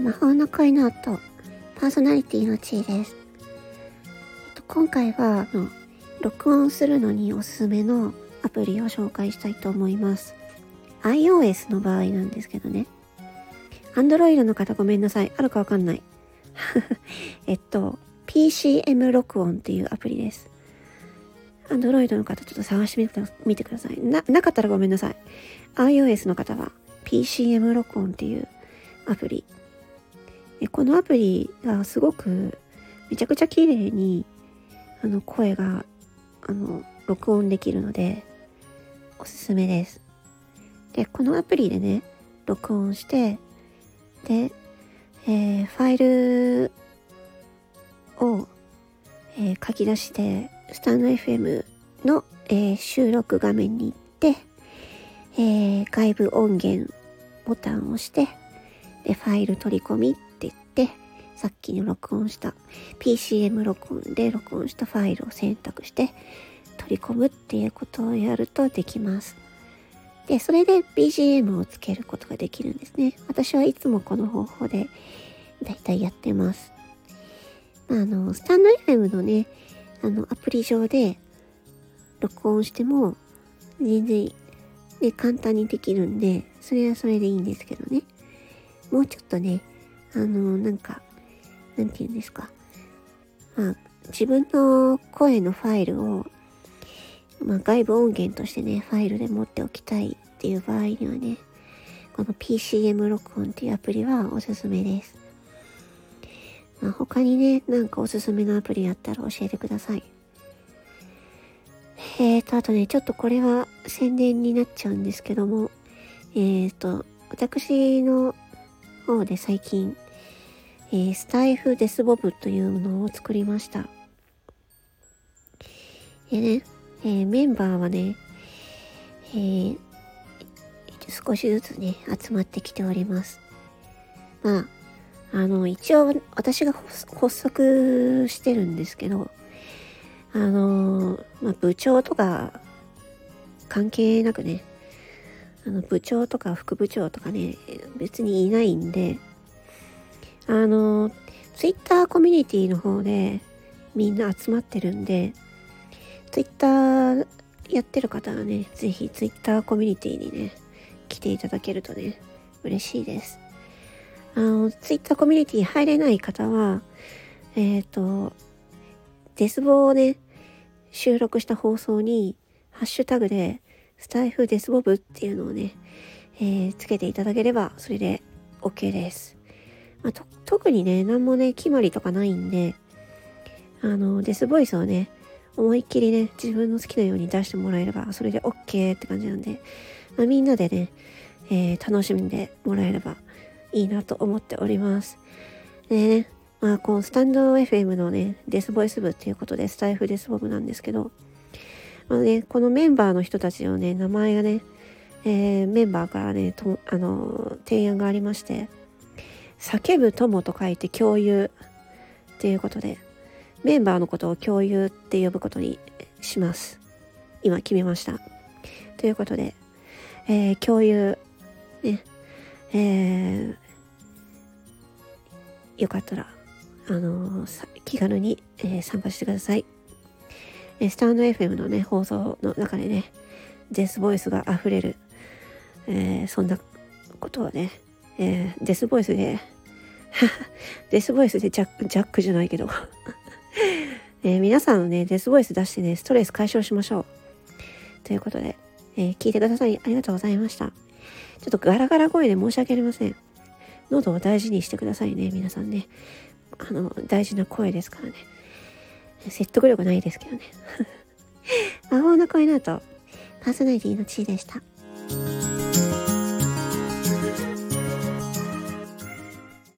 魔法の声の音パーソナリティの地位です、今回は録音するのにおすすめのアプリを紹介したいと思います。iOS の場合なんですけどね。Android の方ごめんなさい。あるかわかんない。えっと PCM 録音っていうアプリです。Android の方ちょっと探してみてください。ななかったらごめんなさい。iOS の方は PCM 録音っていうアプリ。このアプリがすごくめちゃくちゃ綺麗にあの声があの録音できるのでおすすめです。で、このアプリでね、録音して、で、えー、ファイルを、えー、書き出して、スタンド FM の、えー、収録画面に行って、え外部音源ボタンを押して、で、ファイル取り込みっ、さっきに録音した PCM 録音で録音したファイルを選択して取り込むっていうことをやるとできます。で、それで BGM をつけることができるんですね。私はいつもこの方法でだいたいやってます。まあ、あの、スタンド FM のね、あの、アプリ上で録音しても全然ね、簡単にできるんで、それはそれでいいんですけどね。もうちょっとね、あの、なんか、なんて言うんですか。まあ、自分の声のファイルを、まあ、外部音源としてね、ファイルで持っておきたいっていう場合にはね、この PCM 録音っていうアプリはおすすめです。まあ、他にね、なんかおすすめのアプリあったら教えてください。えーと、あとね、ちょっとこれは宣伝になっちゃうんですけども、えーと、私の方で最近、えー、スタイフデスボブというのを作りました。でね、えー、メンバーはね、えー、少しずつね、集まってきております。まあ、あの、一応私が発足してるんですけど、あのまあ、部長とか関係なくね、あの部長とか副部長とかね、別にいないんで、あの、ツイッターコミュニティの方でみんな集まってるんで、ツイッターやってる方はね、ぜひツイッターコミュニティにね、来ていただけるとね、嬉しいです。あの、ツイッターコミュニティ入れない方は、えっ、ー、と、デスボをね、収録した放送に、ハッシュタグで、スタイフデスボブっていうのをね、えー、つけていただければ、それで OK です。まあ、特にね、何もね、決まりとかないんで、あの、デスボイスをね、思いっきりね、自分の好きなように出してもらえれば、それで OK って感じなんで、まあ、みんなでね、えー、楽しんでもらえればいいなと思っております。でね、まあ、このスタンド FM のね、デスボイス部っていうことで、スタイフデスボブなんですけど、まあね、このメンバーの人たちのね、名前がね、えー、メンバーからね、とあの提案がありまして、叫ぶ友と書いて共有っていうことで、メンバーのことを共有って呼ぶことにします。今決めました。ということで、えー、共有、ね、えー、よかったらあの気軽に、えー、参加してください。えスタンド FM のね、放送の中でね、デスボイスが溢れる、え、そんなことをね、えー、デスボイスで デスボイスでジャックジャックじゃないけど えー、皆さんのね、デスボイス出してね、ストレス解消しましょう。ということで、えー、聞いてくださりありがとうございました。ちょっとガラガラ声で申し訳ありません。喉を大事にしてくださいね、皆さんね。あの、大事な声ですからね。説得力ないですけどね。魔法の声の後、パーソナリティの地位でした。